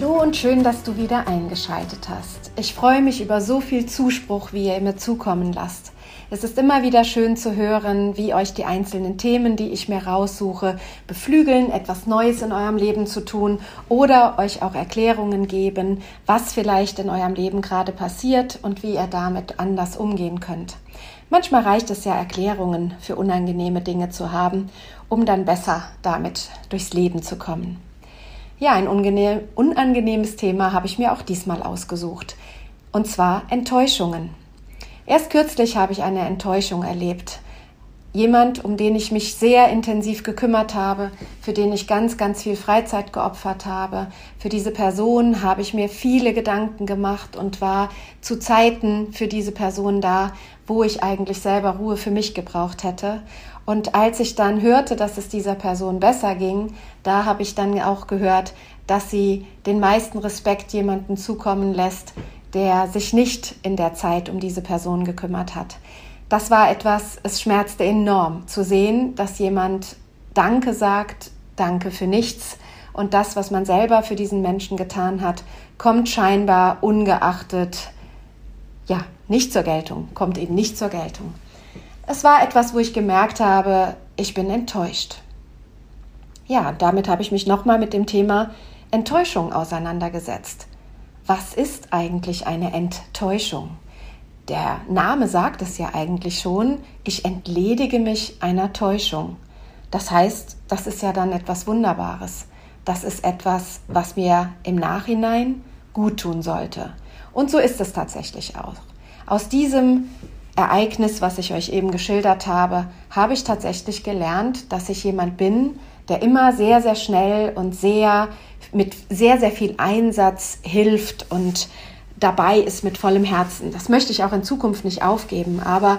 Hallo und schön, dass du wieder eingeschaltet hast. Ich freue mich über so viel Zuspruch, wie ihr mir zukommen lasst. Es ist immer wieder schön zu hören, wie euch die einzelnen Themen, die ich mir raussuche, beflügeln, etwas Neues in eurem Leben zu tun oder euch auch Erklärungen geben, was vielleicht in eurem Leben gerade passiert und wie ihr damit anders umgehen könnt. Manchmal reicht es ja, Erklärungen für unangenehme Dinge zu haben, um dann besser damit durchs Leben zu kommen. Ja, ein unangenehmes Thema habe ich mir auch diesmal ausgesucht. Und zwar Enttäuschungen. Erst kürzlich habe ich eine Enttäuschung erlebt. Jemand, um den ich mich sehr intensiv gekümmert habe, für den ich ganz, ganz viel Freizeit geopfert habe. Für diese Person habe ich mir viele Gedanken gemacht und war zu Zeiten für diese Person da, wo ich eigentlich selber Ruhe für mich gebraucht hätte. Und als ich dann hörte, dass es dieser Person besser ging, da habe ich dann auch gehört, dass sie den meisten Respekt jemanden zukommen lässt, der sich nicht in der Zeit um diese Person gekümmert hat. Das war etwas, es schmerzte enorm zu sehen, dass jemand Danke sagt, Danke für nichts und das, was man selber für diesen Menschen getan hat, kommt scheinbar ungeachtet, ja, nicht zur Geltung, kommt eben nicht zur Geltung. Es war etwas, wo ich gemerkt habe, ich bin enttäuscht. Ja, damit habe ich mich nochmal mit dem Thema Enttäuschung auseinandergesetzt. Was ist eigentlich eine Enttäuschung? Der Name sagt es ja eigentlich schon, ich entledige mich einer Täuschung. Das heißt, das ist ja dann etwas Wunderbares. Das ist etwas, was mir im Nachhinein gut tun sollte. Und so ist es tatsächlich auch. Aus diesem Ereignis, was ich euch eben geschildert habe, habe ich tatsächlich gelernt, dass ich jemand bin, der immer sehr, sehr schnell und sehr mit sehr, sehr viel Einsatz hilft und dabei ist mit vollem Herzen. Das möchte ich auch in Zukunft nicht aufgeben, aber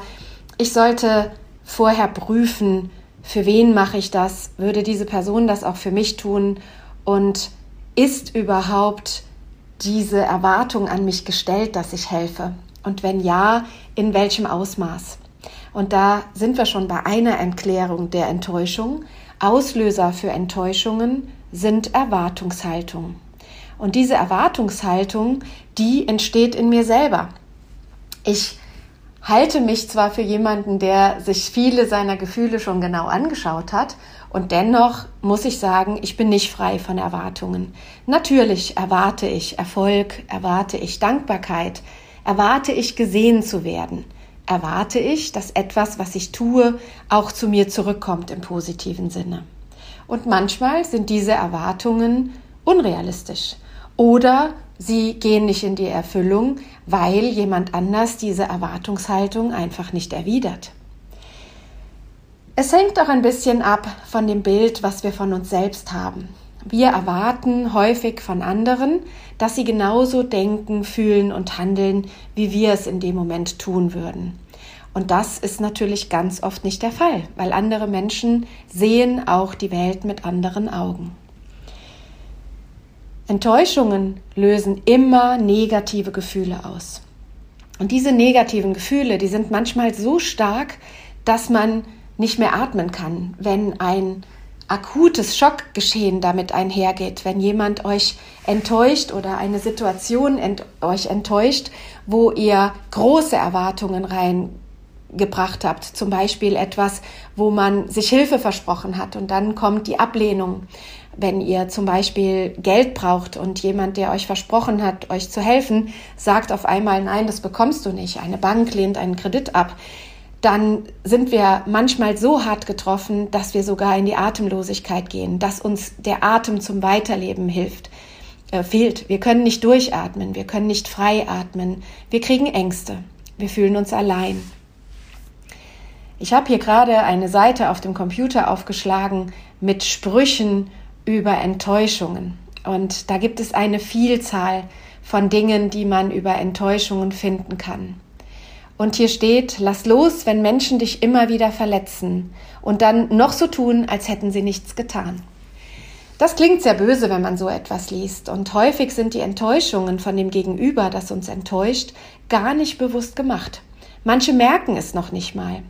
ich sollte vorher prüfen, für wen mache ich das, würde diese Person das auch für mich tun und ist überhaupt diese Erwartung an mich gestellt, dass ich helfe? Und wenn ja, in welchem Ausmaß? Und da sind wir schon bei einer Erklärung der Enttäuschung. Auslöser für Enttäuschungen sind Erwartungshaltungen. Und diese Erwartungshaltung, die entsteht in mir selber. Ich halte mich zwar für jemanden, der sich viele seiner Gefühle schon genau angeschaut hat, und dennoch muss ich sagen, ich bin nicht frei von Erwartungen. Natürlich erwarte ich Erfolg, erwarte ich Dankbarkeit, erwarte ich gesehen zu werden, erwarte ich, dass etwas, was ich tue, auch zu mir zurückkommt im positiven Sinne. Und manchmal sind diese Erwartungen unrealistisch oder sie gehen nicht in die Erfüllung, weil jemand anders diese Erwartungshaltung einfach nicht erwidert. Es hängt auch ein bisschen ab von dem Bild, was wir von uns selbst haben. Wir erwarten häufig von anderen, dass sie genauso denken, fühlen und handeln, wie wir es in dem Moment tun würden. Und das ist natürlich ganz oft nicht der Fall, weil andere Menschen sehen auch die Welt mit anderen Augen. Enttäuschungen lösen immer negative Gefühle aus. Und diese negativen Gefühle, die sind manchmal so stark, dass man nicht mehr atmen kann, wenn ein akutes Schockgeschehen damit einhergeht, wenn jemand euch enttäuscht oder eine Situation ent euch enttäuscht, wo ihr große Erwartungen reingebracht habt, zum Beispiel etwas, wo man sich Hilfe versprochen hat und dann kommt die Ablehnung. Wenn ihr zum Beispiel Geld braucht und jemand, der euch versprochen hat, euch zu helfen, sagt auf einmal, nein, das bekommst du nicht. Eine Bank lehnt einen Kredit ab dann sind wir manchmal so hart getroffen, dass wir sogar in die Atemlosigkeit gehen, dass uns der Atem zum Weiterleben hilft, äh, fehlt. Wir können nicht durchatmen, wir können nicht frei atmen, wir kriegen Ängste, wir fühlen uns allein. Ich habe hier gerade eine Seite auf dem Computer aufgeschlagen mit Sprüchen über Enttäuschungen. Und da gibt es eine Vielzahl von Dingen, die man über Enttäuschungen finden kann. Und hier steht, lass los, wenn Menschen dich immer wieder verletzen und dann noch so tun, als hätten sie nichts getan. Das klingt sehr böse, wenn man so etwas liest. Und häufig sind die Enttäuschungen von dem Gegenüber, das uns enttäuscht, gar nicht bewusst gemacht. Manche merken es noch nicht mal.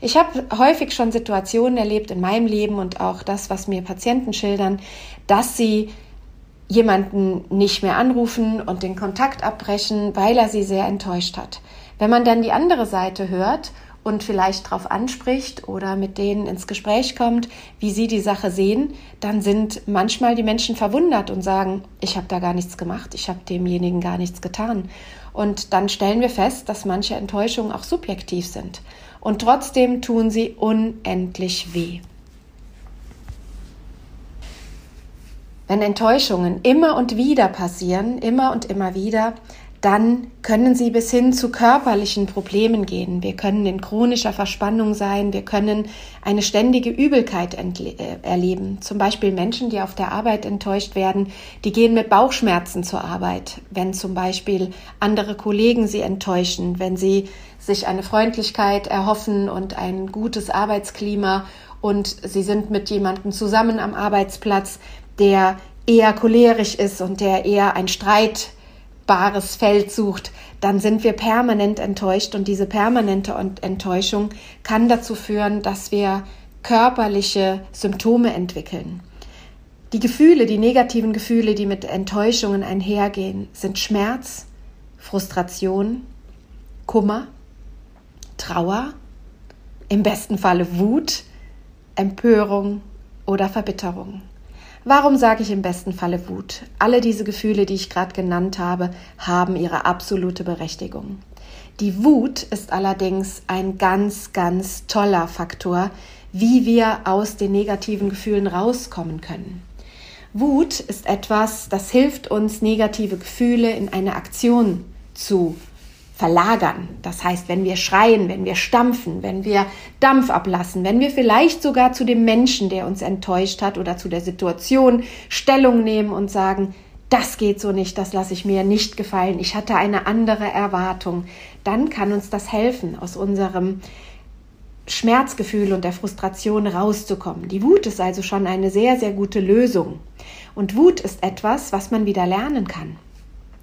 Ich habe häufig schon Situationen erlebt in meinem Leben und auch das, was mir Patienten schildern, dass sie jemanden nicht mehr anrufen und den Kontakt abbrechen, weil er sie sehr enttäuscht hat. Wenn man dann die andere Seite hört und vielleicht darauf anspricht oder mit denen ins Gespräch kommt, wie sie die Sache sehen, dann sind manchmal die Menschen verwundert und sagen, ich habe da gar nichts gemacht, ich habe demjenigen gar nichts getan. Und dann stellen wir fest, dass manche Enttäuschungen auch subjektiv sind. Und trotzdem tun sie unendlich weh. Wenn Enttäuschungen immer und wieder passieren, immer und immer wieder, dann können sie bis hin zu körperlichen Problemen gehen. Wir können in chronischer Verspannung sein, wir können eine ständige Übelkeit äh, erleben. Zum Beispiel Menschen, die auf der Arbeit enttäuscht werden, die gehen mit Bauchschmerzen zur Arbeit, wenn zum Beispiel andere Kollegen sie enttäuschen, wenn sie sich eine Freundlichkeit erhoffen und ein gutes Arbeitsklima und sie sind mit jemandem zusammen am Arbeitsplatz, der eher cholerisch ist und der eher ein Streit fruchtbares Feld sucht, dann sind wir permanent enttäuscht und diese permanente Enttäuschung kann dazu führen, dass wir körperliche Symptome entwickeln. Die Gefühle, die negativen Gefühle, die mit Enttäuschungen einhergehen, sind Schmerz, Frustration, Kummer, Trauer, im besten Falle Wut, Empörung oder Verbitterung. Warum sage ich im besten Falle Wut? Alle diese Gefühle, die ich gerade genannt habe, haben ihre absolute Berechtigung. Die Wut ist allerdings ein ganz, ganz toller Faktor, wie wir aus den negativen Gefühlen rauskommen können. Wut ist etwas, das hilft uns, negative Gefühle in eine Aktion zu verlagern. Das heißt, wenn wir schreien, wenn wir stampfen, wenn wir Dampf ablassen, wenn wir vielleicht sogar zu dem Menschen, der uns enttäuscht hat oder zu der Situation Stellung nehmen und sagen, das geht so nicht, das lasse ich mir nicht gefallen, ich hatte eine andere Erwartung, dann kann uns das helfen, aus unserem Schmerzgefühl und der Frustration rauszukommen. Die Wut ist also schon eine sehr, sehr gute Lösung. Und Wut ist etwas, was man wieder lernen kann.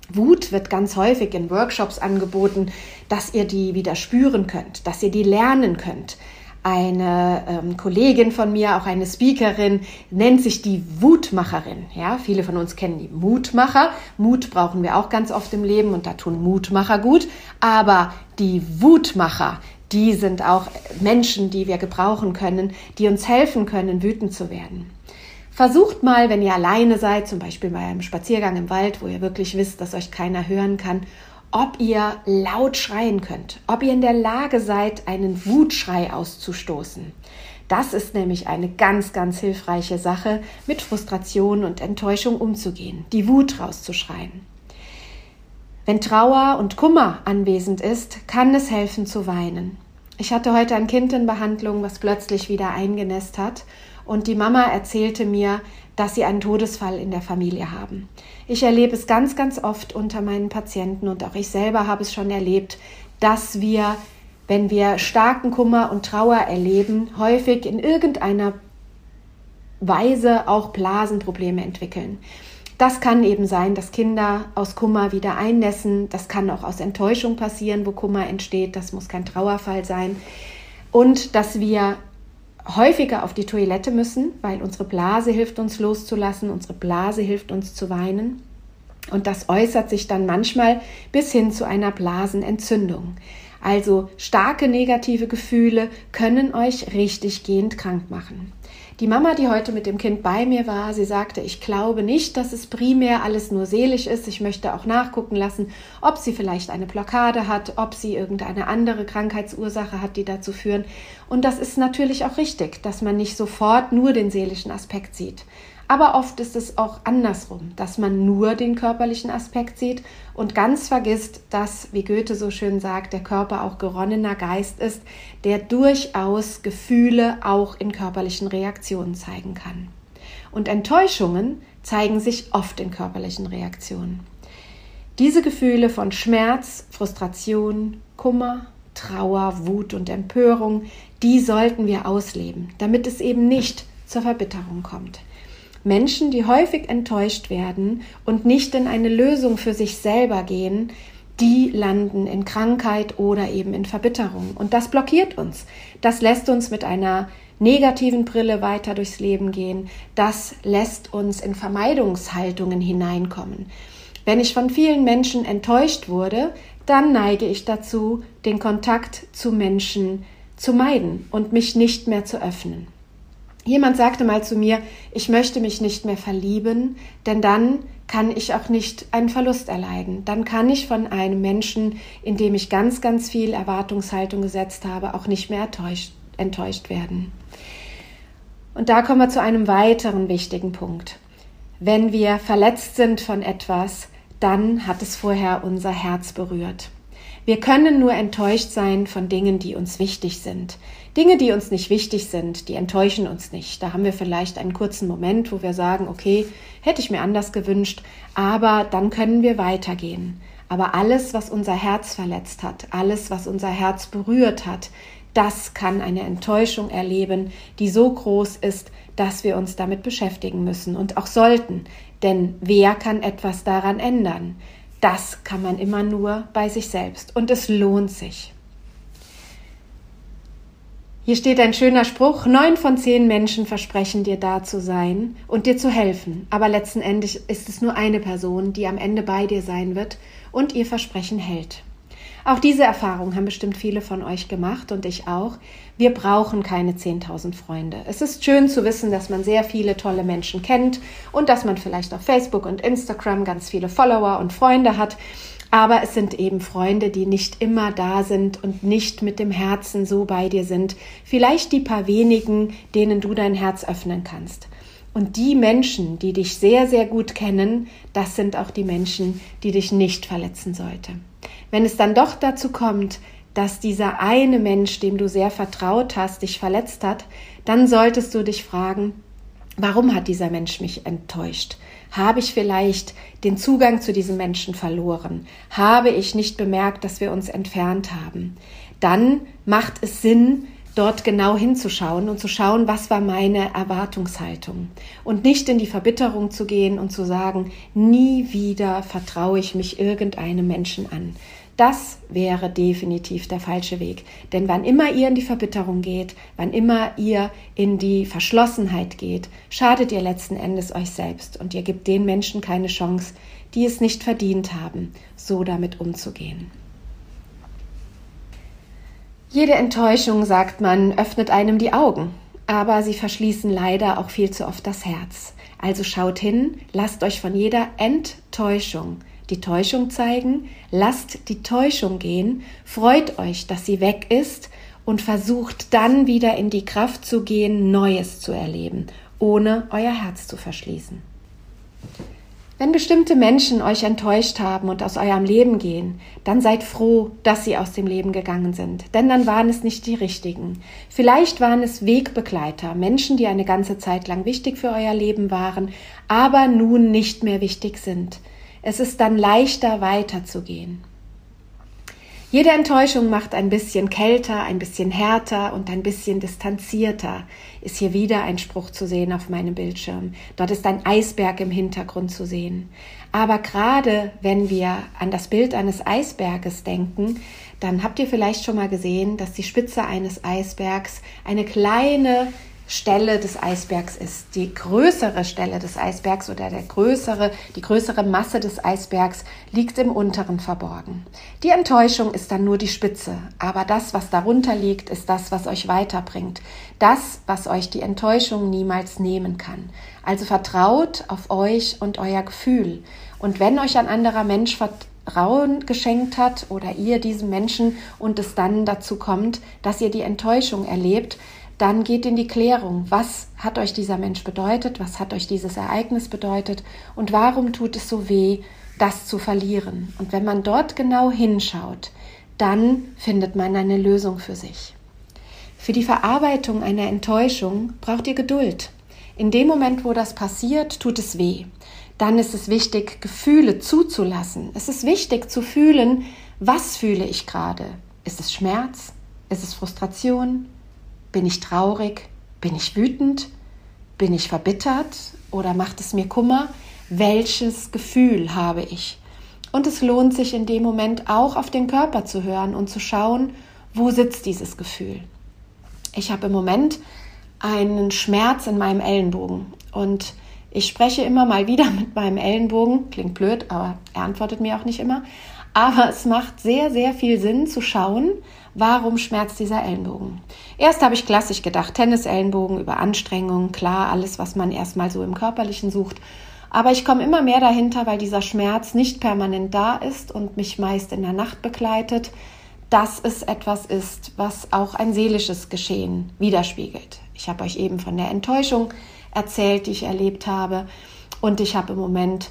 Wut wird ganz häufig in Workshops angeboten, dass ihr die wieder spüren könnt, dass ihr die lernen könnt. Eine ähm, Kollegin von mir, auch eine Speakerin, nennt sich die Wutmacherin. Ja, viele von uns kennen die Mutmacher. Mut brauchen wir auch ganz oft im Leben und da tun Mutmacher gut. Aber die Wutmacher, die sind auch Menschen, die wir gebrauchen können, die uns helfen können, wütend zu werden. Versucht mal, wenn ihr alleine seid, zum Beispiel bei einem Spaziergang im Wald, wo ihr wirklich wisst, dass euch keiner hören kann, ob ihr laut schreien könnt, ob ihr in der Lage seid, einen Wutschrei auszustoßen. Das ist nämlich eine ganz, ganz hilfreiche Sache, mit Frustration und Enttäuschung umzugehen, die Wut rauszuschreien. Wenn Trauer und Kummer anwesend ist, kann es helfen zu weinen. Ich hatte heute ein Kind in Behandlung, was plötzlich wieder eingenässt hat und die Mama erzählte mir, dass sie einen Todesfall in der Familie haben. Ich erlebe es ganz, ganz oft unter meinen Patienten und auch ich selber habe es schon erlebt, dass wir, wenn wir starken Kummer und Trauer erleben, häufig in irgendeiner Weise auch Blasenprobleme entwickeln. Das kann eben sein, dass Kinder aus Kummer wieder einnässen. Das kann auch aus Enttäuschung passieren, wo Kummer entsteht. Das muss kein Trauerfall sein. Und dass wir häufiger auf die Toilette müssen, weil unsere Blase hilft uns loszulassen, unsere Blase hilft uns zu weinen. Und das äußert sich dann manchmal bis hin zu einer Blasenentzündung. Also starke negative Gefühle können euch richtig gehend krank machen. Die Mama, die heute mit dem Kind bei mir war, sie sagte, ich glaube nicht, dass es primär alles nur seelisch ist. Ich möchte auch nachgucken lassen, ob sie vielleicht eine Blockade hat, ob sie irgendeine andere Krankheitsursache hat, die dazu führen. Und das ist natürlich auch richtig, dass man nicht sofort nur den seelischen Aspekt sieht. Aber oft ist es auch andersrum, dass man nur den körperlichen Aspekt sieht und ganz vergisst, dass, wie Goethe so schön sagt, der Körper auch geronnener Geist ist, der durchaus Gefühle auch in körperlichen Reaktionen zeigen kann. Und Enttäuschungen zeigen sich oft in körperlichen Reaktionen. Diese Gefühle von Schmerz, Frustration, Kummer, Trauer, Wut und Empörung, die sollten wir ausleben, damit es eben nicht zur Verbitterung kommt. Menschen, die häufig enttäuscht werden und nicht in eine Lösung für sich selber gehen, die landen in Krankheit oder eben in Verbitterung. Und das blockiert uns. Das lässt uns mit einer negativen Brille weiter durchs Leben gehen. Das lässt uns in Vermeidungshaltungen hineinkommen. Wenn ich von vielen Menschen enttäuscht wurde, dann neige ich dazu, den Kontakt zu Menschen zu meiden und mich nicht mehr zu öffnen. Jemand sagte mal zu mir, ich möchte mich nicht mehr verlieben, denn dann kann ich auch nicht einen Verlust erleiden. Dann kann ich von einem Menschen, in dem ich ganz, ganz viel Erwartungshaltung gesetzt habe, auch nicht mehr enttäuscht, enttäuscht werden. Und da kommen wir zu einem weiteren wichtigen Punkt. Wenn wir verletzt sind von etwas, dann hat es vorher unser Herz berührt. Wir können nur enttäuscht sein von Dingen, die uns wichtig sind. Dinge, die uns nicht wichtig sind, die enttäuschen uns nicht. Da haben wir vielleicht einen kurzen Moment, wo wir sagen, okay, hätte ich mir anders gewünscht, aber dann können wir weitergehen. Aber alles, was unser Herz verletzt hat, alles, was unser Herz berührt hat, das kann eine Enttäuschung erleben, die so groß ist, dass wir uns damit beschäftigen müssen und auch sollten. Denn wer kann etwas daran ändern? Das kann man immer nur bei sich selbst und es lohnt sich. Hier steht ein schöner Spruch, neun von zehn Menschen versprechen dir da zu sein und dir zu helfen, aber letzten Endes ist es nur eine Person, die am Ende bei dir sein wird und ihr Versprechen hält. Auch diese Erfahrung haben bestimmt viele von euch gemacht und ich auch. Wir brauchen keine 10.000 Freunde. Es ist schön zu wissen, dass man sehr viele tolle Menschen kennt und dass man vielleicht auf Facebook und Instagram ganz viele Follower und Freunde hat. Aber es sind eben Freunde, die nicht immer da sind und nicht mit dem Herzen so bei dir sind. Vielleicht die paar wenigen, denen du dein Herz öffnen kannst. Und die Menschen, die dich sehr, sehr gut kennen, das sind auch die Menschen, die dich nicht verletzen sollte. Wenn es dann doch dazu kommt, dass dieser eine Mensch, dem du sehr vertraut hast, dich verletzt hat, dann solltest du dich fragen, warum hat dieser Mensch mich enttäuscht? Habe ich vielleicht den Zugang zu diesem Menschen verloren? Habe ich nicht bemerkt, dass wir uns entfernt haben? Dann macht es Sinn, dort genau hinzuschauen und zu schauen, was war meine Erwartungshaltung und nicht in die Verbitterung zu gehen und zu sagen, nie wieder vertraue ich mich irgendeinem Menschen an. Das wäre definitiv der falsche Weg. Denn wann immer ihr in die Verbitterung geht, wann immer ihr in die Verschlossenheit geht, schadet ihr letzten Endes euch selbst und ihr gebt den Menschen keine Chance, die es nicht verdient haben, so damit umzugehen. Jede Enttäuschung, sagt man, öffnet einem die Augen, aber sie verschließen leider auch viel zu oft das Herz. Also schaut hin, lasst euch von jeder Enttäuschung die Täuschung zeigen, lasst die Täuschung gehen, freut euch, dass sie weg ist und versucht dann wieder in die Kraft zu gehen, Neues zu erleben, ohne euer Herz zu verschließen. Wenn bestimmte Menschen euch enttäuscht haben und aus eurem Leben gehen, dann seid froh, dass sie aus dem Leben gegangen sind, denn dann waren es nicht die richtigen. Vielleicht waren es Wegbegleiter, Menschen, die eine ganze Zeit lang wichtig für euer Leben waren, aber nun nicht mehr wichtig sind. Es ist dann leichter weiterzugehen. Jede Enttäuschung macht ein bisschen kälter, ein bisschen härter und ein bisschen distanzierter. Ist hier wieder ein Spruch zu sehen auf meinem Bildschirm. Dort ist ein Eisberg im Hintergrund zu sehen. Aber gerade wenn wir an das Bild eines Eisberges denken, dann habt ihr vielleicht schon mal gesehen, dass die Spitze eines Eisbergs eine kleine Stelle des Eisbergs ist. Die größere Stelle des Eisbergs oder der größere, die größere Masse des Eisbergs liegt im unteren verborgen. Die Enttäuschung ist dann nur die Spitze, aber das, was darunter liegt, ist das, was euch weiterbringt. Das, was euch die Enttäuschung niemals nehmen kann. Also vertraut auf euch und euer Gefühl. Und wenn euch ein anderer Mensch Vertrauen geschenkt hat oder ihr diesem Menschen und es dann dazu kommt, dass ihr die Enttäuschung erlebt, dann geht in die Klärung, was hat euch dieser Mensch bedeutet, was hat euch dieses Ereignis bedeutet und warum tut es so weh, das zu verlieren. Und wenn man dort genau hinschaut, dann findet man eine Lösung für sich. Für die Verarbeitung einer Enttäuschung braucht ihr Geduld. In dem Moment, wo das passiert, tut es weh. Dann ist es wichtig, Gefühle zuzulassen. Es ist wichtig zu fühlen, was fühle ich gerade? Ist es Schmerz? Ist es Frustration? Bin ich traurig? Bin ich wütend? Bin ich verbittert? Oder macht es mir Kummer? Welches Gefühl habe ich? Und es lohnt sich in dem Moment auch auf den Körper zu hören und zu schauen, wo sitzt dieses Gefühl. Ich habe im Moment einen Schmerz in meinem Ellenbogen und ich spreche immer mal wieder mit meinem Ellenbogen, klingt blöd, aber er antwortet mir auch nicht immer. Aber es macht sehr, sehr viel Sinn zu schauen, warum schmerzt dieser Ellenbogen. Erst habe ich klassisch gedacht, Tennis-Ellenbogen über Anstrengung, klar, alles, was man erstmal so im Körperlichen sucht. Aber ich komme immer mehr dahinter, weil dieser Schmerz nicht permanent da ist und mich meist in der Nacht begleitet, dass es etwas ist, was auch ein seelisches Geschehen widerspiegelt. Ich habe euch eben von der Enttäuschung erzählt, die ich erlebt habe. Und ich habe im Moment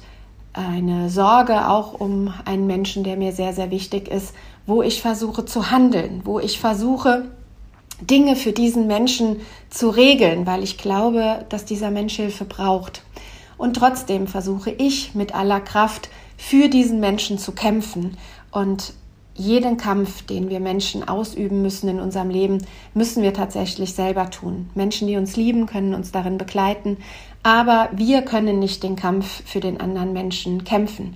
eine Sorge auch um einen Menschen, der mir sehr, sehr wichtig ist, wo ich versuche zu handeln, wo ich versuche, Dinge für diesen Menschen zu regeln, weil ich glaube, dass dieser Mensch Hilfe braucht. Und trotzdem versuche ich mit aller Kraft für diesen Menschen zu kämpfen. Und jeden Kampf, den wir Menschen ausüben müssen in unserem Leben, müssen wir tatsächlich selber tun. Menschen, die uns lieben, können uns darin begleiten, aber wir können nicht den Kampf für den anderen Menschen kämpfen.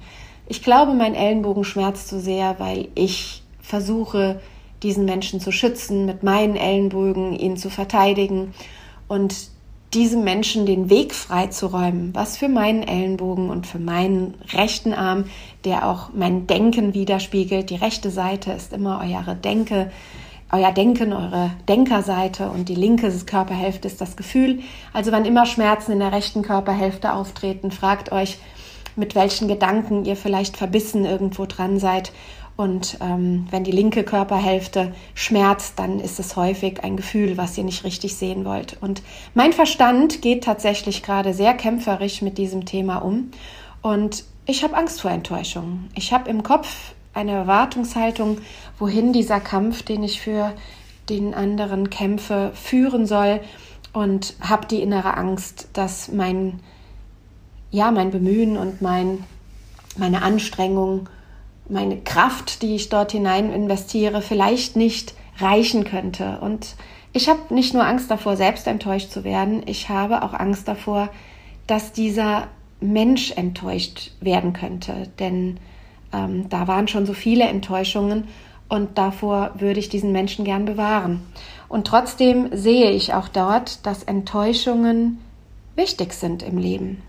Ich glaube, mein Ellenbogen schmerzt so sehr, weil ich versuche, diesen Menschen zu schützen, mit meinen Ellenbogen ihn zu verteidigen und diesem Menschen den Weg freizuräumen, was für meinen Ellenbogen und für meinen rechten Arm, der auch mein Denken widerspiegelt. Die rechte Seite ist immer eure Denke, euer Denken, eure Denkerseite und die linke Körperhälfte ist das Gefühl. Also wann immer Schmerzen in der rechten Körperhälfte auftreten, fragt euch, mit welchen Gedanken ihr vielleicht verbissen irgendwo dran seid und ähm, wenn die linke Körperhälfte schmerzt, dann ist es häufig ein Gefühl, was ihr nicht richtig sehen wollt. Und mein Verstand geht tatsächlich gerade sehr kämpferisch mit diesem Thema um. Und ich habe Angst vor Enttäuschung. Ich habe im Kopf eine Erwartungshaltung, wohin dieser Kampf, den ich für den anderen kämpfe, führen soll. Und habe die innere Angst, dass mein, ja, mein Bemühen und mein, meine Anstrengung meine Kraft, die ich dort hinein investiere, vielleicht nicht reichen könnte. Und ich habe nicht nur Angst davor, selbst enttäuscht zu werden, ich habe auch Angst davor, dass dieser Mensch enttäuscht werden könnte. Denn ähm, da waren schon so viele Enttäuschungen und davor würde ich diesen Menschen gern bewahren. Und trotzdem sehe ich auch dort, dass Enttäuschungen wichtig sind im Leben.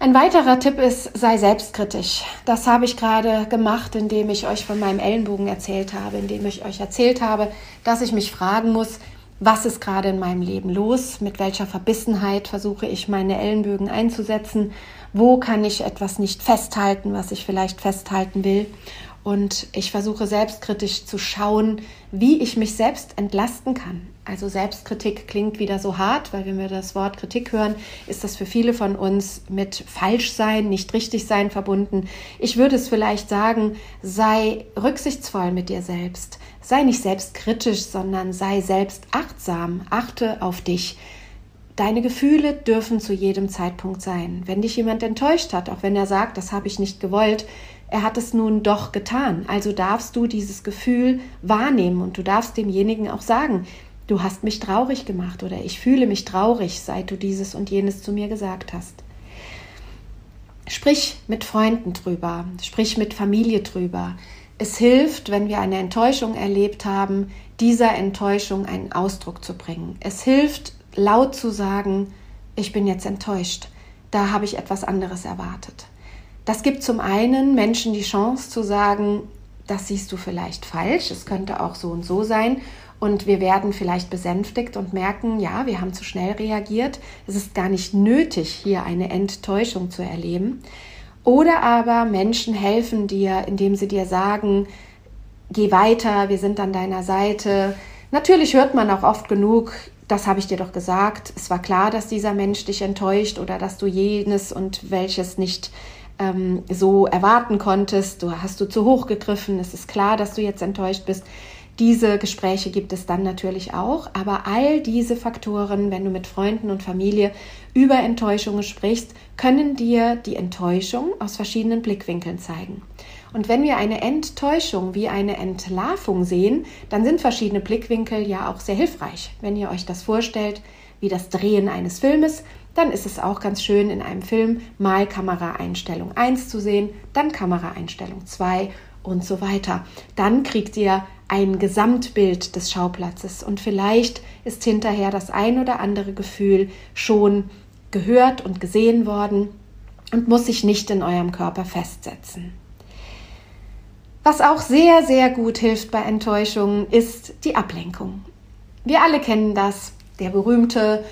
Ein weiterer Tipp ist, sei selbstkritisch. Das habe ich gerade gemacht, indem ich euch von meinem Ellenbogen erzählt habe, indem ich euch erzählt habe, dass ich mich fragen muss, was ist gerade in meinem Leben los, mit welcher Verbissenheit versuche ich meine Ellenbögen einzusetzen, wo kann ich etwas nicht festhalten, was ich vielleicht festhalten will. Und ich versuche selbstkritisch zu schauen, wie ich mich selbst entlasten kann. Also Selbstkritik klingt wieder so hart, weil wenn wir das Wort Kritik hören, ist das für viele von uns mit Falschsein, nicht richtig sein verbunden. Ich würde es vielleicht sagen, sei rücksichtsvoll mit dir selbst. Sei nicht selbstkritisch, sondern sei selbst achtsam. Achte auf dich. Deine Gefühle dürfen zu jedem Zeitpunkt sein. Wenn dich jemand enttäuscht hat, auch wenn er sagt, das habe ich nicht gewollt, er hat es nun doch getan. Also darfst du dieses Gefühl wahrnehmen und du darfst demjenigen auch sagen, du hast mich traurig gemacht oder ich fühle mich traurig, seit du dieses und jenes zu mir gesagt hast. Sprich mit Freunden drüber, sprich mit Familie drüber. Es hilft, wenn wir eine Enttäuschung erlebt haben, dieser Enttäuschung einen Ausdruck zu bringen. Es hilft, laut zu sagen, ich bin jetzt enttäuscht, da habe ich etwas anderes erwartet. Das gibt zum einen Menschen die Chance zu sagen, das siehst du vielleicht falsch, es könnte auch so und so sein. Und wir werden vielleicht besänftigt und merken, ja, wir haben zu schnell reagiert. Es ist gar nicht nötig, hier eine Enttäuschung zu erleben. Oder aber Menschen helfen dir, indem sie dir sagen, geh weiter, wir sind an deiner Seite. Natürlich hört man auch oft genug, das habe ich dir doch gesagt. Es war klar, dass dieser Mensch dich enttäuscht oder dass du jenes und welches nicht ähm, so erwarten konntest. Du hast du zu hoch gegriffen. Es ist klar, dass du jetzt enttäuscht bist. Diese Gespräche gibt es dann natürlich auch, aber all diese Faktoren, wenn du mit Freunden und Familie über Enttäuschungen sprichst, können dir die Enttäuschung aus verschiedenen Blickwinkeln zeigen. Und wenn wir eine Enttäuschung wie eine Entlarvung sehen, dann sind verschiedene Blickwinkel ja auch sehr hilfreich. Wenn ihr euch das vorstellt, wie das Drehen eines Filmes, dann ist es auch ganz schön in einem Film mal Kameraeinstellung 1 zu sehen, dann Kameraeinstellung 2 und so weiter. Dann kriegt ihr ein Gesamtbild des Schauplatzes und vielleicht ist hinterher das ein oder andere Gefühl schon gehört und gesehen worden und muss sich nicht in eurem Körper festsetzen. Was auch sehr, sehr gut hilft bei Enttäuschungen, ist die Ablenkung. Wir alle kennen das, der berühmte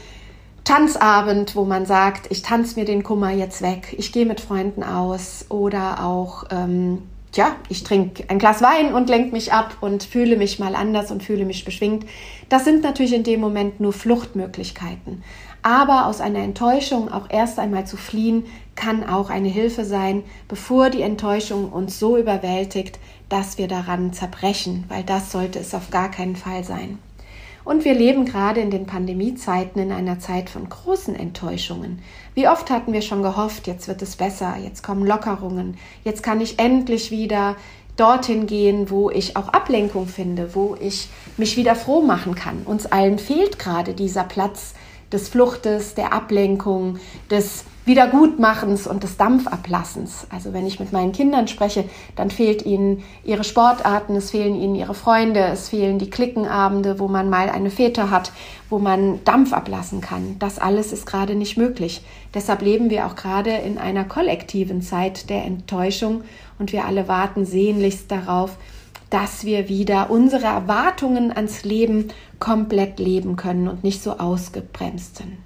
Tanzabend, wo man sagt, ich tanze mir den Kummer jetzt weg, ich gehe mit Freunden aus oder auch ähm, tja, ich trinke ein Glas Wein und lenke mich ab und fühle mich mal anders und fühle mich beschwingt. Das sind natürlich in dem Moment nur Fluchtmöglichkeiten. Aber aus einer Enttäuschung auch erst einmal zu fliehen, kann auch eine Hilfe sein, bevor die Enttäuschung uns so überwältigt, dass wir daran zerbrechen, weil das sollte es auf gar keinen Fall sein. Und wir leben gerade in den Pandemiezeiten in einer Zeit von großen Enttäuschungen. Wie oft hatten wir schon gehofft, jetzt wird es besser, jetzt kommen Lockerungen, jetzt kann ich endlich wieder dorthin gehen, wo ich auch Ablenkung finde, wo ich mich wieder froh machen kann. Uns allen fehlt gerade dieser Platz des Fluchtes, der Ablenkung, des Wiedergutmachens und des Dampfablassens. Also wenn ich mit meinen Kindern spreche, dann fehlt ihnen ihre Sportarten, es fehlen ihnen ihre Freunde, es fehlen die Klickenabende, wo man mal eine Fete hat, wo man Dampf ablassen kann. Das alles ist gerade nicht möglich. Deshalb leben wir auch gerade in einer kollektiven Zeit der Enttäuschung und wir alle warten sehnlichst darauf, dass wir wieder unsere Erwartungen ans Leben komplett leben können und nicht so ausgebremst sind.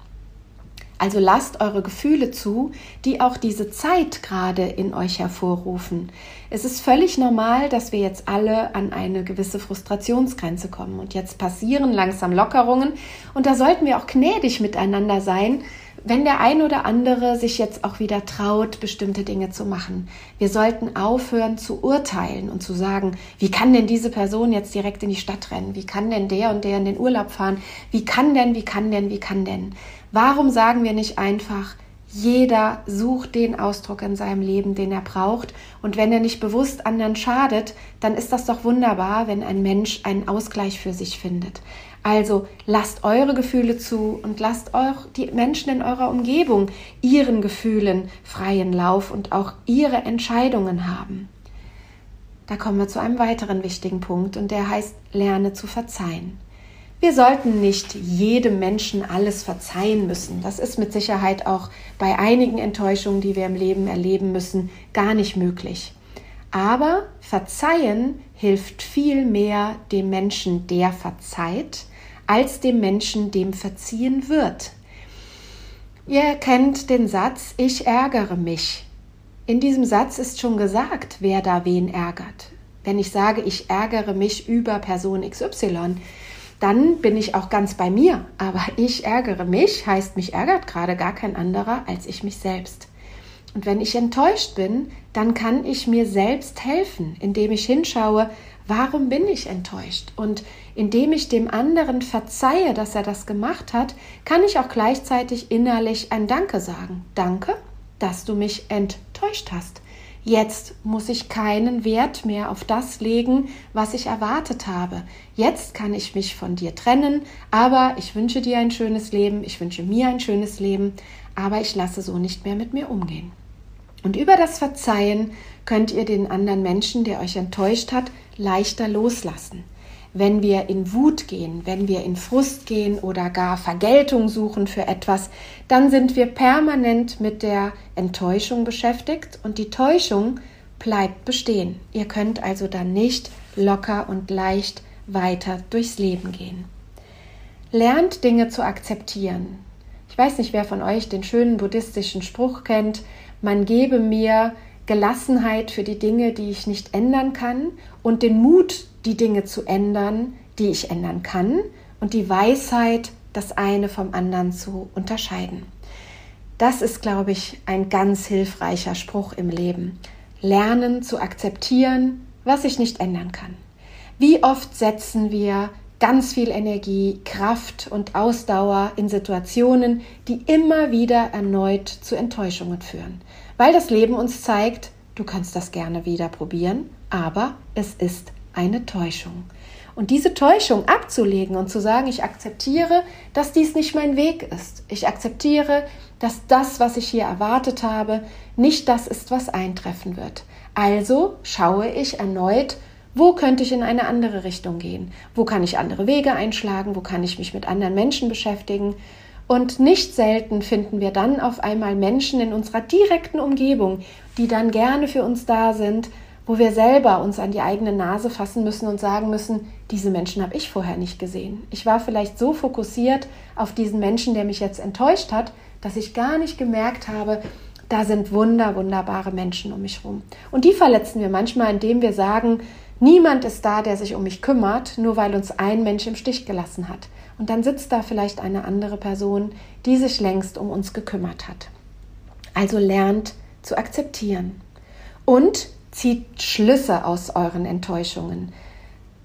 Also lasst eure Gefühle zu, die auch diese Zeit gerade in euch hervorrufen. Es ist völlig normal, dass wir jetzt alle an eine gewisse Frustrationsgrenze kommen und jetzt passieren langsam Lockerungen und da sollten wir auch gnädig miteinander sein, wenn der ein oder andere sich jetzt auch wieder traut, bestimmte Dinge zu machen. Wir sollten aufhören zu urteilen und zu sagen, wie kann denn diese Person jetzt direkt in die Stadt rennen? Wie kann denn der und der in den Urlaub fahren? Wie kann denn, wie kann denn, wie kann denn? Warum sagen wir nicht einfach, jeder sucht den Ausdruck in seinem Leben, den er braucht. Und wenn er nicht bewusst anderen schadet, dann ist das doch wunderbar, wenn ein Mensch einen Ausgleich für sich findet. Also lasst eure Gefühle zu und lasst auch die Menschen in eurer Umgebung ihren Gefühlen freien Lauf und auch ihre Entscheidungen haben. Da kommen wir zu einem weiteren wichtigen Punkt und der heißt, lerne zu verzeihen. Wir sollten nicht jedem Menschen alles verzeihen müssen. Das ist mit Sicherheit auch bei einigen Enttäuschungen, die wir im Leben erleben müssen, gar nicht möglich. Aber verzeihen hilft viel mehr dem Menschen, der verzeiht, als dem Menschen, dem verziehen wird. Ihr kennt den Satz, ich ärgere mich. In diesem Satz ist schon gesagt, wer da wen ärgert. Wenn ich sage, ich ärgere mich über Person XY, dann bin ich auch ganz bei mir. Aber ich ärgere mich, heißt mich ärgert gerade gar kein anderer als ich mich selbst. Und wenn ich enttäuscht bin, dann kann ich mir selbst helfen, indem ich hinschaue, warum bin ich enttäuscht? Und indem ich dem anderen verzeihe, dass er das gemacht hat, kann ich auch gleichzeitig innerlich ein Danke sagen. Danke, dass du mich enttäuscht hast. Jetzt muss ich keinen Wert mehr auf das legen, was ich erwartet habe. Jetzt kann ich mich von dir trennen, aber ich wünsche dir ein schönes Leben, ich wünsche mir ein schönes Leben, aber ich lasse so nicht mehr mit mir umgehen. Und über das Verzeihen könnt ihr den anderen Menschen, der euch enttäuscht hat, leichter loslassen. wenn wir in Wut gehen, wenn wir in Frust gehen oder gar Vergeltung suchen für etwas, dann sind wir permanent mit der Enttäuschung beschäftigt und die Täuschung bleibt bestehen. Ihr könnt also dann nicht locker und leicht weiter durchs Leben gehen. Lernt Dinge zu akzeptieren. Ich weiß nicht, wer von euch den schönen buddhistischen Spruch kennt, man gebe mir Gelassenheit für die Dinge, die ich nicht ändern kann und den Mut, die Dinge zu ändern, die ich ändern kann und die Weisheit, das eine vom anderen zu unterscheiden. Das ist, glaube ich, ein ganz hilfreicher Spruch im Leben. Lernen zu akzeptieren, was ich nicht ändern kann. Wie oft setzen wir ganz viel Energie, Kraft und Ausdauer in Situationen, die immer wieder erneut zu Enttäuschungen führen, weil das Leben uns zeigt, du kannst das gerne wieder probieren, aber es ist eine Täuschung. Und diese Täuschung abzulegen und zu sagen, ich akzeptiere, dass dies nicht mein Weg ist. Ich akzeptiere, dass das, was ich hier erwartet habe, nicht das ist, was eintreffen wird. Also schaue ich erneut, wo könnte ich in eine andere Richtung gehen? Wo kann ich andere Wege einschlagen? Wo kann ich mich mit anderen Menschen beschäftigen? Und nicht selten finden wir dann auf einmal Menschen in unserer direkten Umgebung, die dann gerne für uns da sind, wo wir selber uns an die eigene Nase fassen müssen und sagen müssen, diese Menschen habe ich vorher nicht gesehen. Ich war vielleicht so fokussiert auf diesen Menschen, der mich jetzt enttäuscht hat, dass ich gar nicht gemerkt habe, da sind wunder, wunderbare Menschen um mich herum. Und die verletzen wir manchmal, indem wir sagen, niemand ist da, der sich um mich kümmert, nur weil uns ein Mensch im Stich gelassen hat. Und dann sitzt da vielleicht eine andere Person, die sich längst um uns gekümmert hat. Also lernt zu akzeptieren. Und Zieht Schlüsse aus euren Enttäuschungen.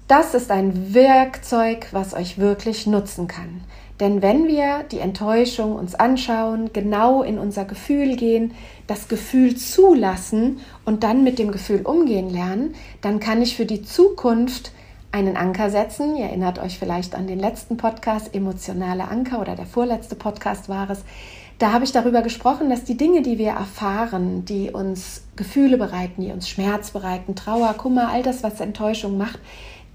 Das ist ein Werkzeug, was euch wirklich nutzen kann. Denn wenn wir die Enttäuschung uns anschauen, genau in unser Gefühl gehen, das Gefühl zulassen und dann mit dem Gefühl umgehen lernen, dann kann ich für die Zukunft einen Anker setzen. Ihr erinnert euch vielleicht an den letzten Podcast, emotionale Anker oder der vorletzte Podcast war es. Da habe ich darüber gesprochen, dass die Dinge, die wir erfahren, die uns Gefühle bereiten, die uns Schmerz bereiten, Trauer, Kummer, all das, was Enttäuschung macht,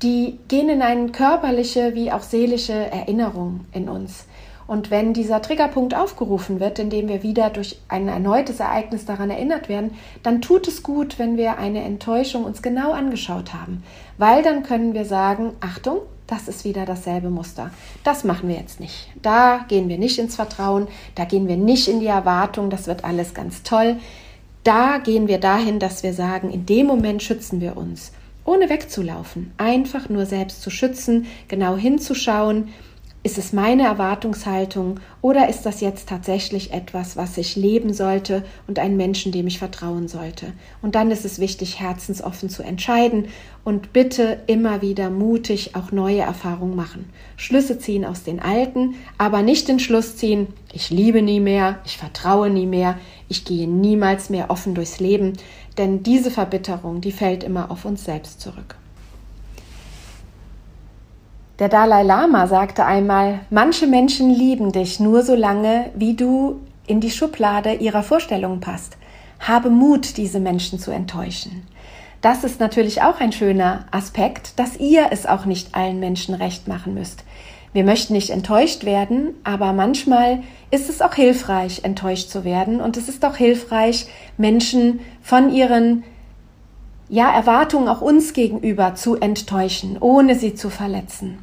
die gehen in eine körperliche wie auch seelische Erinnerung in uns. Und wenn dieser Triggerpunkt aufgerufen wird, indem wir wieder durch ein erneutes Ereignis daran erinnert werden, dann tut es gut, wenn wir eine Enttäuschung uns genau angeschaut haben, weil dann können wir sagen, Achtung, das ist wieder dasselbe Muster. Das machen wir jetzt nicht. Da gehen wir nicht ins Vertrauen, da gehen wir nicht in die Erwartung, das wird alles ganz toll. Da gehen wir dahin, dass wir sagen, in dem Moment schützen wir uns, ohne wegzulaufen, einfach nur selbst zu schützen, genau hinzuschauen, ist es meine Erwartungshaltung oder ist das jetzt tatsächlich etwas, was ich leben sollte und einen Menschen, dem ich vertrauen sollte? Und dann ist es wichtig, herzensoffen zu entscheiden und bitte immer wieder mutig auch neue Erfahrungen machen. Schlüsse ziehen aus den alten, aber nicht den Schluss ziehen, ich liebe nie mehr, ich vertraue nie mehr, ich gehe niemals mehr offen durchs Leben, denn diese Verbitterung, die fällt immer auf uns selbst zurück. Der Dalai Lama sagte einmal, manche Menschen lieben dich nur so lange, wie du in die Schublade ihrer Vorstellungen passt. Habe Mut, diese Menschen zu enttäuschen. Das ist natürlich auch ein schöner Aspekt, dass ihr es auch nicht allen Menschen recht machen müsst. Wir möchten nicht enttäuscht werden, aber manchmal ist es auch hilfreich, enttäuscht zu werden und es ist auch hilfreich, Menschen von ihren ja, Erwartungen auch uns gegenüber zu enttäuschen, ohne sie zu verletzen.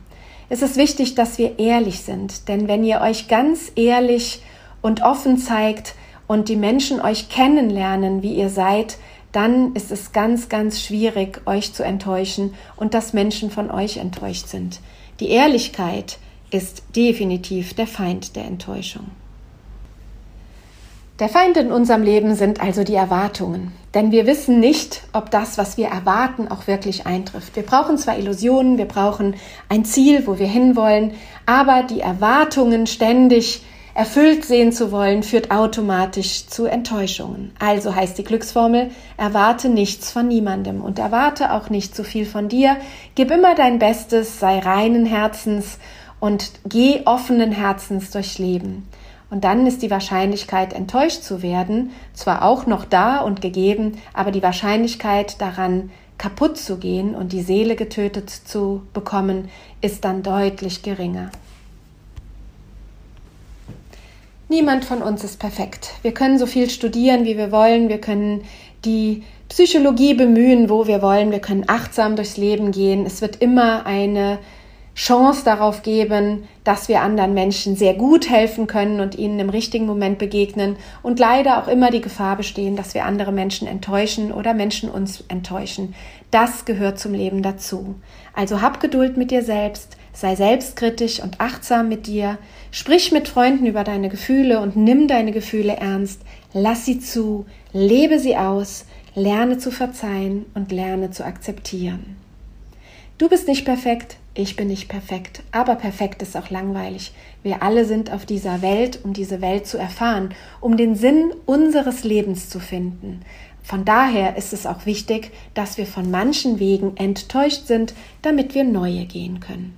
Es ist wichtig, dass wir ehrlich sind, denn wenn ihr euch ganz ehrlich und offen zeigt und die Menschen euch kennenlernen, wie ihr seid, dann ist es ganz, ganz schwierig, euch zu enttäuschen und dass Menschen von euch enttäuscht sind. Die Ehrlichkeit ist definitiv der Feind der Enttäuschung. Der Feind in unserem Leben sind also die Erwartungen. Denn wir wissen nicht, ob das, was wir erwarten, auch wirklich eintrifft. Wir brauchen zwar Illusionen, wir brauchen ein Ziel, wo wir hinwollen, aber die Erwartungen ständig erfüllt sehen zu wollen, führt automatisch zu Enttäuschungen. Also heißt die Glücksformel, erwarte nichts von niemandem und erwarte auch nicht zu viel von dir. Gib immer dein Bestes, sei reinen Herzens und geh offenen Herzens durchs Leben. Und dann ist die Wahrscheinlichkeit, enttäuscht zu werden, zwar auch noch da und gegeben, aber die Wahrscheinlichkeit daran kaputt zu gehen und die Seele getötet zu bekommen, ist dann deutlich geringer. Niemand von uns ist perfekt. Wir können so viel studieren, wie wir wollen. Wir können die Psychologie bemühen, wo wir wollen. Wir können achtsam durchs Leben gehen. Es wird immer eine Chance darauf geben, dass wir anderen Menschen sehr gut helfen können und ihnen im richtigen Moment begegnen und leider auch immer die Gefahr bestehen, dass wir andere Menschen enttäuschen oder Menschen uns enttäuschen. Das gehört zum Leben dazu. Also hab Geduld mit dir selbst, sei selbstkritisch und achtsam mit dir, sprich mit Freunden über deine Gefühle und nimm deine Gefühle ernst, lass sie zu, lebe sie aus, lerne zu verzeihen und lerne zu akzeptieren. Du bist nicht perfekt, ich bin nicht perfekt, aber perfekt ist auch langweilig. Wir alle sind auf dieser Welt, um diese Welt zu erfahren, um den Sinn unseres Lebens zu finden. Von daher ist es auch wichtig, dass wir von manchen Wegen enttäuscht sind, damit wir neue gehen können.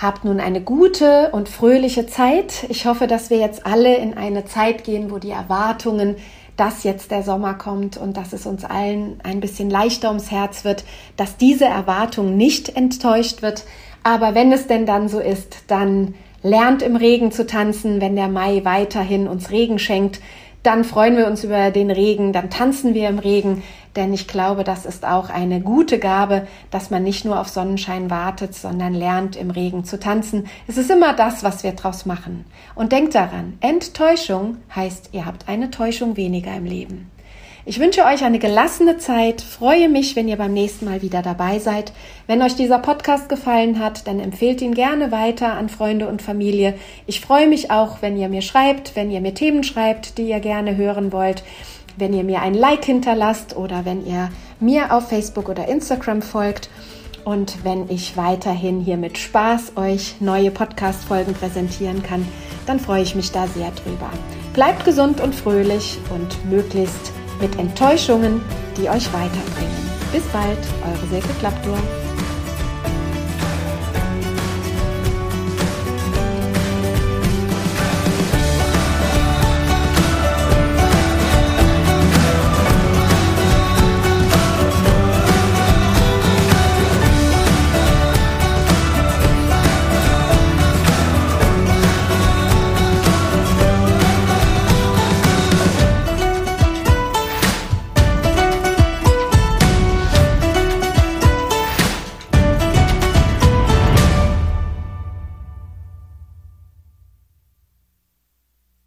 Habt nun eine gute und fröhliche Zeit. Ich hoffe, dass wir jetzt alle in eine Zeit gehen, wo die Erwartungen dass jetzt der Sommer kommt und dass es uns allen ein bisschen leichter ums Herz wird, dass diese Erwartung nicht enttäuscht wird. Aber wenn es denn dann so ist, dann lernt im Regen zu tanzen, wenn der Mai weiterhin uns Regen schenkt, dann freuen wir uns über den Regen, dann tanzen wir im Regen, denn ich glaube, das ist auch eine gute Gabe, dass man nicht nur auf Sonnenschein wartet, sondern lernt im Regen zu tanzen. Es ist immer das, was wir draus machen. Und denkt daran, Enttäuschung heißt, ihr habt eine Täuschung weniger im Leben. Ich wünsche euch eine gelassene Zeit, freue mich, wenn ihr beim nächsten Mal wieder dabei seid. Wenn euch dieser Podcast gefallen hat, dann empfehlt ihn gerne weiter an Freunde und Familie. Ich freue mich auch, wenn ihr mir schreibt, wenn ihr mir Themen schreibt, die ihr gerne hören wollt, wenn ihr mir ein Like hinterlasst oder wenn ihr mir auf Facebook oder Instagram folgt. Und wenn ich weiterhin hier mit Spaß euch neue Podcast-Folgen präsentieren kann, dann freue ich mich da sehr drüber. Bleibt gesund und fröhlich und möglichst mit Enttäuschungen, die euch weiterbringen. Bis bald, eure Silke Klappdur.